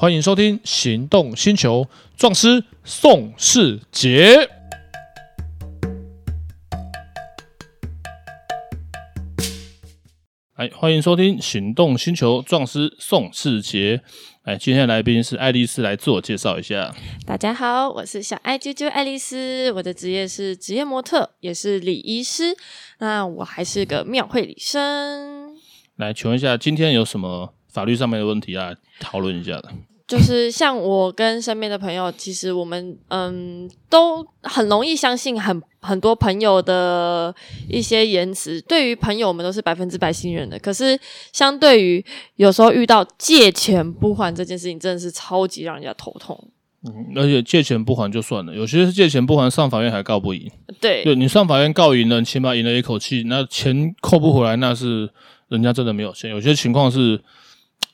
欢迎收听《行动星球》壮师宋世杰。哎，欢迎收听《行动星球》壮师宋世杰。哎，今天的来宾是爱丽丝，来自我介绍一下。大家好，我是小爱啾啾爱丽丝，我的职业是职业模特，也是礼仪师。那我还是个庙会礼生。来，请问一下，今天有什么法律上面的问题啊？讨论一下的。就是像我跟身边的朋友，其实我们嗯都很容易相信很很多朋友的一些言辞。对于朋友，我们都是百分之百信任的。可是相对于有时候遇到借钱不还这件事情，真的是超级让人家头痛。嗯，而且借钱不还就算了，有些是借钱不还，上法院还告不赢。对，对你上法院告赢了，起码赢了一口气，那钱扣不回来，那是人家真的没有钱。有些情况是。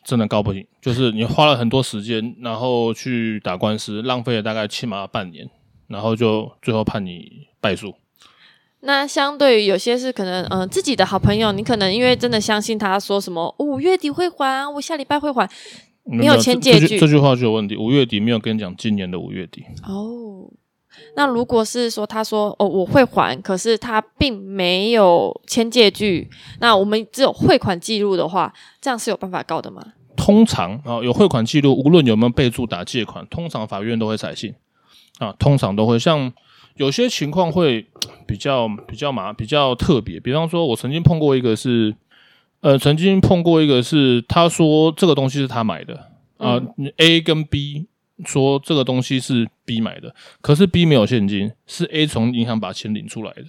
真的告不赢，就是你花了很多时间，然后去打官司，浪费了大概起码半年，然后就最后判你败诉。那相对于有些是可能，嗯、呃，自己的好朋友，你可能因为真的相信他说什么五月底会还，我下礼拜会还，没有签借据这，这句话就有问题。五月底没有跟你讲今年的五月底哦。那如果是说他说哦我会还，可是他并没有签借据，那我们只有汇款记录的话，这样是有办法告的吗？通常啊，有汇款记录，无论有没有备注打借款，通常法院都会采信啊，通常都会。像有些情况会比较比较麻比较特别，比方说，我曾经碰过一个是，呃，曾经碰过一个是，他说这个东西是他买的啊，嗯，A 跟 B。说这个东西是 B 买的，可是 B 没有现金，是 A 从银行把钱领出来的，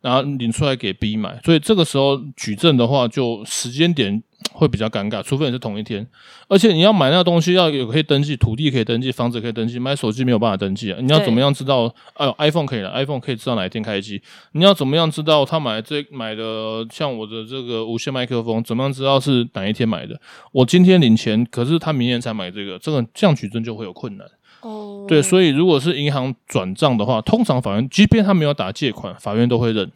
然后领出来给 B 买，所以这个时候举证的话，就时间点会比较尴尬，除非你是同一天，而且你要买那个东西要有可以登记，土地可以登记，房子可以登记，买手机没有办法登记啊。你要怎么样知道？哎呦，iPhone 可以了，iPhone 可以知道哪一天开机。你要怎么样知道他买这买的像我的这个无线麦克风，怎么样知道是哪一天买的？我今天领钱，可是他明年才买这个，这个这样举证就会有困难。哦，对，所以如果是银行转账的话，通常法院即便他没有打借款，法院都会认。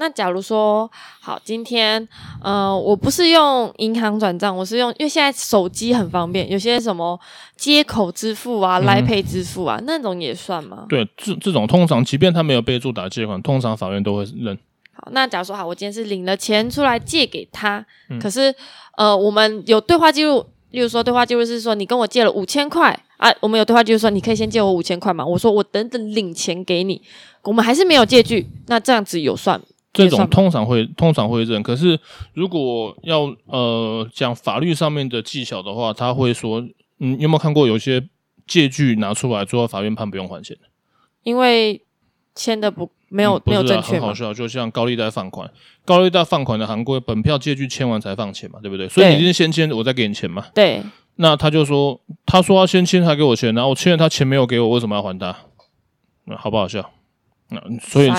那假如说好，今天呃，我不是用银行转账，我是用，因为现在手机很方便，有些什么接口支付啊、Line Pay 支付啊，那种也算吗？对，这这种通常即便他没有备注打借款，通常法院都会认。好，那假如说好，我今天是领了钱出来借给他，嗯、可是呃，我们有对话记录，例如说对话记录是说你跟我借了五千块啊，我们有对话记录说你可以先借我五千块嘛，我说我等等领钱给你，我们还是没有借据，那这样子有算吗？这种通常会通常会认，可是如果要呃讲法律上面的技巧的话，他会说，嗯，有没有看过有些借据拿出来，最后法院判不用还钱？因为签的不没有、没有正确。很好笑，就像高利贷放款，高利贷放款的行规，本票借据签完才放钱嘛，对不对？所以你一定先签，我再给你钱嘛。对。那他就说，他说他先签才给我钱，然后我签了他钱没有给我，为什么要还他？那好不好笑？那所以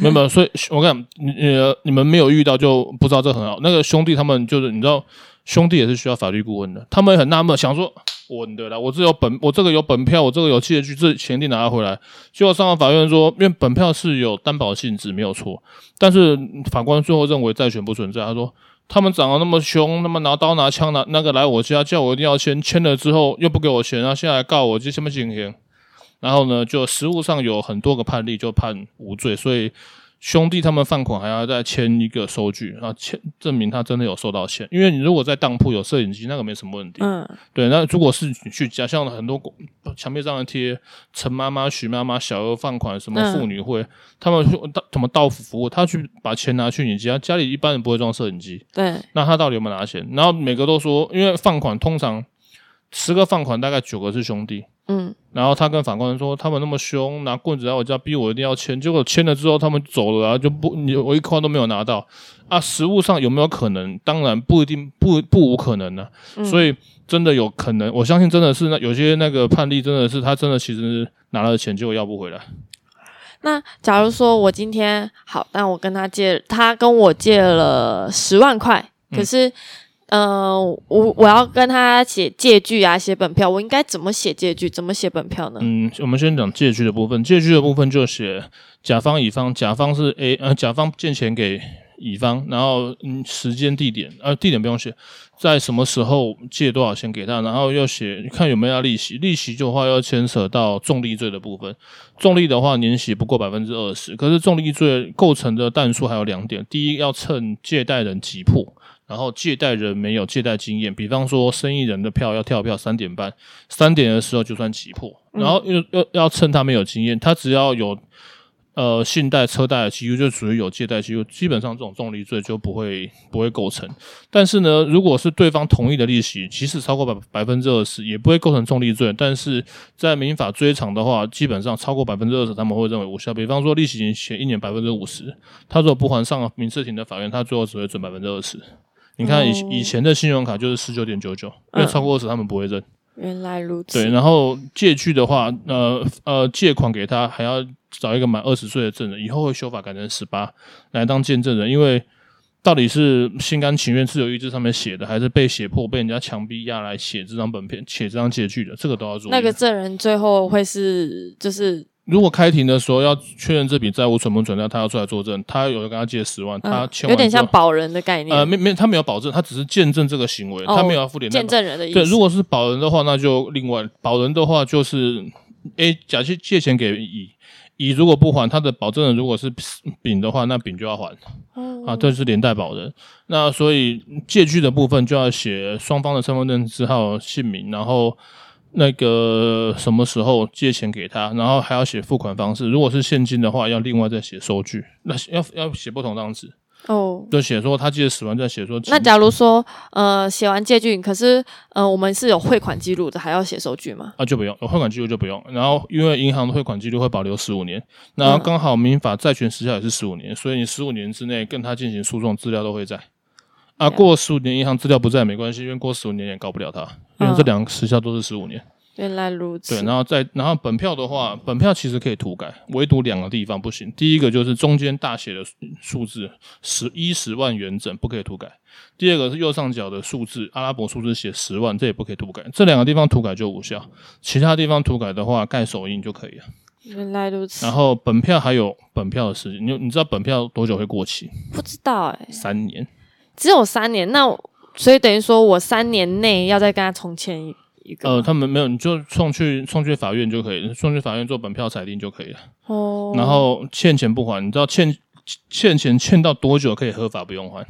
没有没有，所以我看你呃你们没有遇到就不知道这很好。那个兄弟他们就是你知道兄弟也是需要法律顾问的，他们也很纳闷，想说稳的啦，我这有本我这个有本票，我这个有借据，这钱一定拿得回来。结果上了法院说，因为本票是有担保性质没有错，但是法官最后认为债权不存在。他说他们长得那么凶，那么拿刀拿枪拿那个来我家叫我一定要签，签了之后又不给我钱，然后现在来告我，这什么情形？然后呢，就实务上有很多个判例，就判无罪，所以兄弟他们放款还要再签一个收据，然后签证明他真的有收到钱。因为你如果在当铺有摄影机，那个没什么问题。嗯，对。那如果是你去假像很多墙壁上的贴陈妈妈、徐妈妈小额放款，什么妇女会，嗯、他们说什么到府服务，他去把钱拿去你家，家里一般人不会装摄影机。对。那他到底有没有拿钱？然后每个都说，因为放款通常十个放款大概九个是兄弟。嗯，然后他跟法官说，他们那么凶，拿棍子来我家逼我一定要签，结果签了之后他们走了啊，就不，你我一块都没有拿到啊。实物上有没有可能？当然不一定，不不无可能呢、啊。嗯、所以真的有可能，我相信真的是那有些那个判例真的是他真的其实拿了钱结果要不回来。那假如说我今天好，那我跟他借，他跟我借了十万块，可是。嗯呃，我我要跟他写借据啊，写本票，我应该怎么写借据？怎么写本票呢？嗯，我们先讲借据的部分。借据的部分就写甲方乙方，甲方是 A，呃，甲方借钱给乙方，然后嗯时间地点，呃地点不用写，在什么时候借多少钱给他，然后要写看有没有要利息，利息的话要牵扯到重利罪的部分，重利的话年息不过百分之二十，可是重利罪构成的但数还有两点，第一要趁借贷人急迫，然后借贷人没有借贷经验，比方说生意人的票要跳票三点半，三点的时候就算急迫，然后又又要趁他没有经验，他只要有。呃，信贷、车贷的几乎就属于有借贷记录，基本上这种重利罪就不会不会构成。但是呢，如果是对方同意的利息，即使超过百百分之二十，也不会构成重利罪。但是在民法追偿的话，基本上超过百分之二十，他们会认为无效。比方说利息写一年百分之五十，他如果不还上民事庭的法院，他最后只会准百分之二十。你看以以前的信用卡就是十九点九九，因为超过二十他们不会认。原来如此。对，然后借据的话，呃呃，借款给他还要找一个满二十岁的证人，以后会修法改成十八来当见证人，因为到底是心甘情愿、自由意志上面写的，还是被胁迫、被人家强逼压来写这张本片、写这张借据的，这个都要做。那个证人最后会是就是。如果开庭的时候要确认这笔债务存不存在，他要出来作证。他有人跟他借十万，他签、嗯、有点像保人的概念。呃，没没，他没有保证，他只是见证这个行为，哦、他没有要负连带。见证人的意思。对，如果是保人的话，那就另外。保人的话就是，A 假设借钱给乙，乙如果不还，他的保证人如果是丙的话，那丙就要还。哦、啊，这是连带保人。那所以借据的部分就要写双方的身份证字号、姓名，然后。那个什么时候借钱给他，然后还要写付款方式。如果是现金的话，要另外再写收据。那要要写不同张纸哦，就写说他借十万，再写说。那假如说呃写完借据，可是呃我们是有汇款记录的，还要写收据吗？啊，就不用，有汇款记录就不用。然后因为银行的汇款记录会保留十五年，然后刚好民法债权时效也是十五年，所以你十五年之内跟他进行诉讼，资料都会在。啊，过十五年银行资料不在没关系，因为过十五年也告不了他，因为这两个时效都是十五年。原来如此。对，然后再然后本票的话，本票其实可以涂改，唯独两个地方不行。第一个就是中间大写的数字十一十万元整不可以涂改，第二个是右上角的数字阿拉伯数字写十万，这也不可以涂改。这两个地方涂改就无效，其他地方涂改的话盖手印就可以了。原来如此。然后本票还有本票的时间，你你知道本票多久会过期？不知道哎、欸。三年。只有三年，那所以等于说我三年内要再跟他重签一一个。呃，他们没有，你就送去送去法院就可以了，送去法院做本票裁定就可以了。哦。然后欠钱不还，你知道欠欠钱欠到多久可以合法不用还？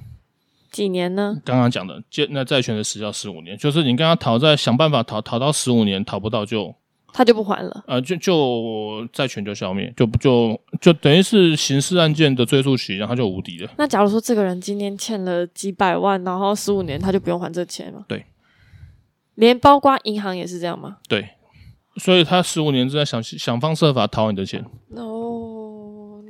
几年呢？刚刚讲的，借那债权的时效十五年，就是你跟他讨债，想办法讨讨到十五年，讨不到就。他就不还了，呃，就就债权就消灭，就就就等于是刑事案件的追诉期，然后他就无敌了。那假如说这个人今天欠了几百万，然后十五年他就不用还这钱了？对，连包括银行也是这样吗？对，所以他十五年之内想想方设法讨你的钱。哦。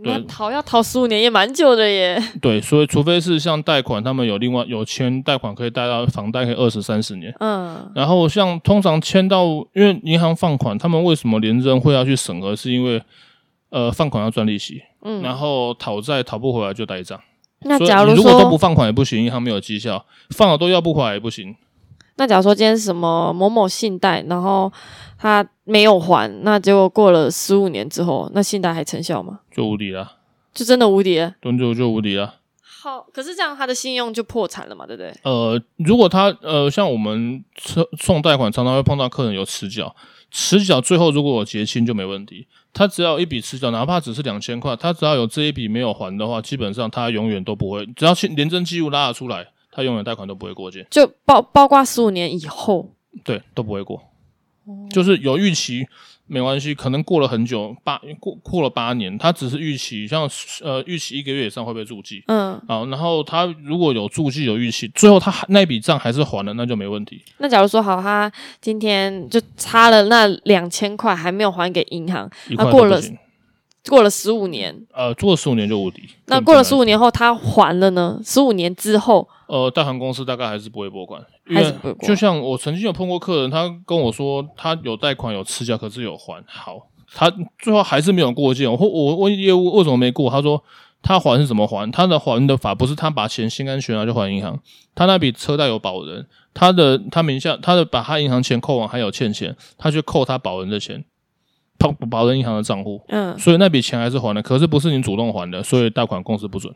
那逃要逃十五年也蛮久的耶。对，所以除非是像贷款，他们有另外有签贷款可以贷到房贷可以二十三十年。嗯。然后像通常签到，因为银行放款，他们为什么联征会要去审核？是因为呃放款要赚利息，嗯。然后讨债讨不回来就呆账。那假如说如果都不放款也不行，银行没有绩效，放了都要不回来也不行。那假如说今天是什么某某信贷，然后他没有还，那结果过了十五年之后，那信贷还成效吗？就无敌了，就真的无敌了，对，就就无敌了。好，可是这样他的信用就破产了嘛，对不对？呃，如果他呃，像我们送贷款，常常会碰到客人有迟缴，迟缴最后如果我结清就没问题。他只要一笔迟缴，哪怕只是两千块，他只要有这一笔没有还的话，基本上他永远都不会，只要去廉政记录拉得出来。他永远贷款都不会过件，就包包括十五年以后，对，都不会过。嗯、就是有预期没关系，可能过了很久，八过过了八年，他只是预期，像呃预期一个月以上会被注记，嗯，好，然后他如果有注记有预期，最后他那笔账还是还了，那就没问题。那假如说好，他今天就差了那两千块还没有还给银行，那过了。过了十五年，呃，做了十五年就无敌。那过了十五年后，他还了呢？十五年之后，呃，贷款公司大概还是不会拨款，还是不会。就像我曾经有碰过客人，他跟我说，他有贷款有迟缴，可是有还好，他最后还是没有过件。我我问业务为什么没过？他说他还是怎么还？他的还的法不是他把钱心甘情愿就还银行，他那笔车贷有保人，他的他名下他的把他银行钱扣完还有欠钱，他去扣他保人的钱。保保人银行的账户，嗯，所以那笔钱还是还的，可是不是你主动还的，所以贷款公司不准。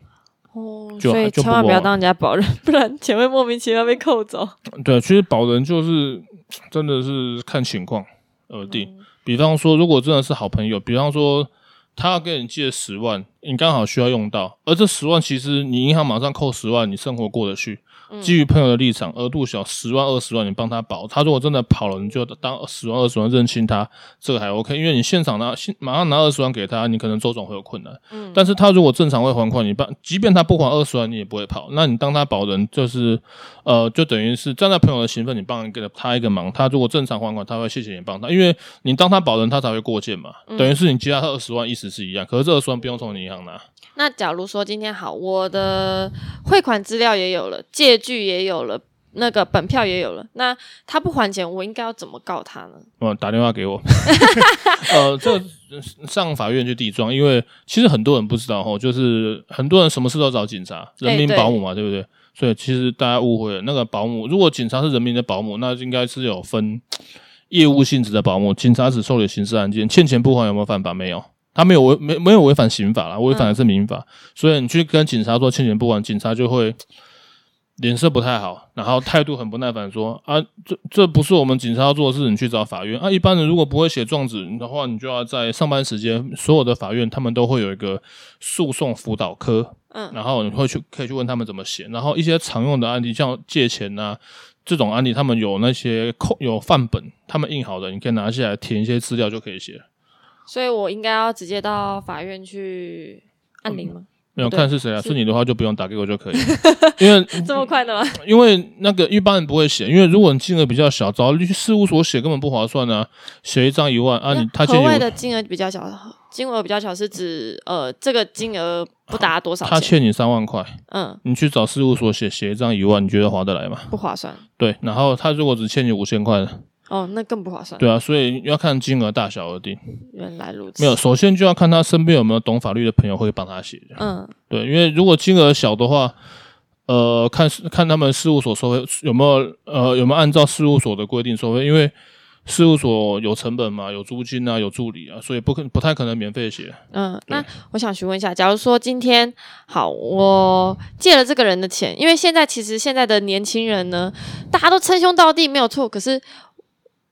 哦，所以千万不要当人家保人，不然钱会莫名其妙被扣走。对，其实保人就是真的是看情况而定。嗯、比方说，如果真的是好朋友，比方说他要跟你借十万，你刚好需要用到，而这十万其实你银行马上扣十万，你生活过得去。基于朋友的立场，额度小，十万二十万，你帮他保。他如果真的跑了，你就当十万二十万认清他，这个还 OK。因为你现场拿，现马上拿二十万给他，你可能周转会有困难。嗯，但是他如果正常会还款，你帮，即便他不还二十万，你也不会跑。那你当他保人，就是呃，就等于是站在朋友的情分，你帮给了他一个忙。他如果正常还款，他会谢谢你帮他，因为你当他保人，他才会过件嘛。等于是你借他二十万，意思是一样。可是这二十万不用从你银行拿。那假如说今天好，我的汇款资料也有了，借据也有了，那个本票也有了，那他不还钱，我应该要怎么告他呢？嗯，打电话给我。呃，这个、上法院去递状，因为其实很多人不知道哦，就是很多人什么事都找警察，人民保姆嘛，欸、对，对不对？所以其实大家误会了，那个保姆，如果警察是人民的保姆，那应该是有分业务性质的保姆，警察只受理刑事案件，欠钱不还有没有犯法？没有。他没有违没没有违反刑法啦，违反的是民法，嗯、所以你去跟警察说欠钱不还，警察就会脸色不太好，然后态度很不耐烦，说啊，这这不是我们警察要做的事，你去找法院啊。一般人如果不会写状子的话，你就要在上班时间，所有的法院他们都会有一个诉讼辅导科，嗯，然后你会去可以去问他们怎么写，然后一些常用的案例，像借钱啊这种案例，他们有那些扣有范本，他们印好的，你可以拿下来填一些资料就可以写。所以我应该要直接到法院去按铃吗？嗯、没有，看是谁啊？是，你的话就不用打给我就可以，因为这么快的吗？因为那个一般人不会写，因为如果你金额比较小，找律师事务所写根本不划算啊。写一张一万啊你，他欠你的金额比较小，金额比较小是指呃这个金额不达多少钱？他欠你三万块，嗯，你去找事务所写写一张一万，你觉得划得来吗？不划算。对，然后他如果只欠你五千块哦，那更不划算。对啊，所以要看金额大小而定。原来如此。没有，首先就要看他身边有没有懂法律的朋友会帮他写。嗯，对，因为如果金额小的话，呃，看看他们事务所收费有没有呃有没有按照事务所的规定收费，因为事务所有成本嘛，有租金啊，有助理啊，所以不可不太可能免费写。嗯，那我想询问一下，假如说今天好，我借了这个人的钱，因为现在其实现在的年轻人呢，大家都称兄道弟没有错，可是。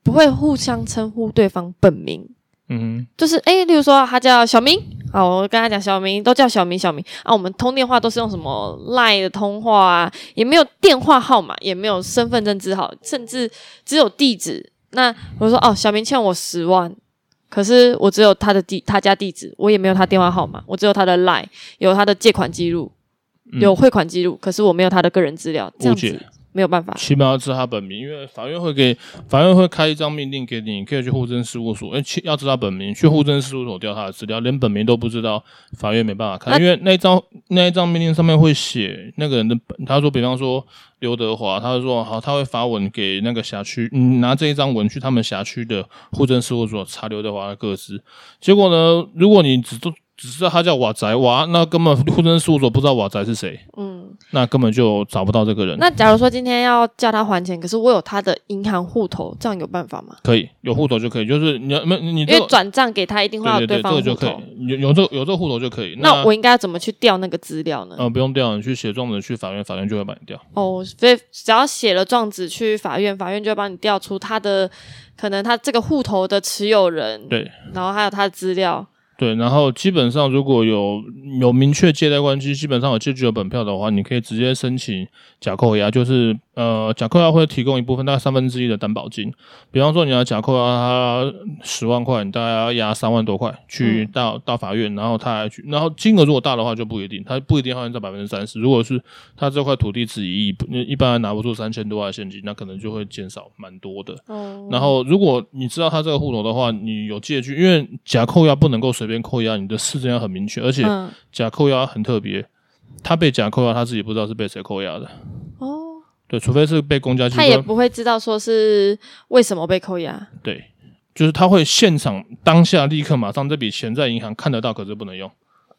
不会互相称呼对方本名，嗯，就是诶、欸，例如说他叫小明，好，我跟他讲小明，都叫小明小明啊。我们通电话都是用什么 Line 的通话啊，也没有电话号码，也没有身份证字号，甚至只有地址。那我说哦，小明欠我十万，可是我只有他的地，他家地址，我也没有他电话号码，我只有他的 Line，有他的借款记录，有汇款记录，可是我没有他的个人资料，这样子。没有办法，起码要知道他本名，因为法院会给法院会开一张命令给你，你可以去户政事务所，诶，要知道本名，去户政事务所调他的资料，连本名都不知道，法院没办法看，因为那一张那一张命令上面会写那个人的本，他说，比方说刘德华，他说好，他会发文给那个辖区，你拿这一张文去他们辖区的户政事务所查刘德华的个资，结果呢，如果你只都。只知道他叫瓦宅瓦，那根本户政事务所不知道瓦宅是谁，嗯，那根本就找不到这个人。那假如说今天要叫他还钱，可是我有他的银行户头，这样有办法吗？可以，有户头就可以，就是你要没你、这个，因为转账给他一定会要对方户头，对对对，这个就可以，有有这有这个户头就可以。那，那我应该要怎么去调那个资料呢？呃，不用调，你去写状子去法院，法院就会帮你调。哦，所以只要写了状子去法院，法院就会帮你调出他的可能他这个户头的持有人，对，然后还有他的资料。对，然后基本上如果有有明确借贷关系，基本上有借据的本票的话，你可以直接申请假扣押，就是呃假扣押会提供一部分大概三分之一的担保金。比方说你要假扣押他十万块，你大概要押三万多块去到、嗯、到法院，然后他还去，然后金额如果大的话就不一定，他不一定要按照百分之三十。如果是他这块土地值一亿，一般人拿不出三千多万现金，那可能就会减少蛮多的。哦。然后如果你知道他这个户头的话，你有借据，因为假扣押不能够随便。扣押，你的事证要很明确，而且假扣押很特别，他被假扣押，他自己不知道是被谁扣押的。哦，对，除非是被公家机关，他也不会知道说是为什么被扣押。对，就是他会现场当下立刻马上这笔钱在银行看得到，可是不能用，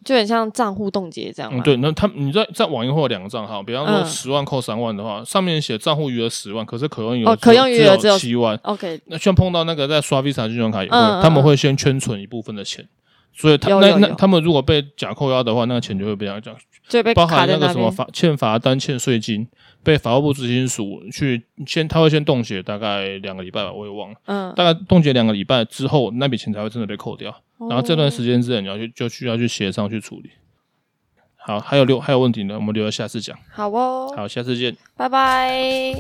就很像账户冻结这样。嗯，对，那他你在在网银或两个账号，比方说十万扣三万的话，嗯、上面写账户余额十万，可是可用余额、哦、可用余额只有七万。OK，那像碰到那个在刷 Visa 信用卡也会，他们会先圈存一部分的钱。所以他那那他们如果被假扣押的话，那个钱就会被这样讲，就被包含那个什么罚欠罚单、欠税金，被法务部执行署去先，他会先冻结大概两个礼拜吧，我也忘了，嗯，大概冻结两个礼拜之后，那笔钱才会真的被扣掉，哦、然后这段时间之内你要去就需要去协商去处理。好，还有留还有问题呢，我们留到下次讲。好哦，好，下次见，拜拜。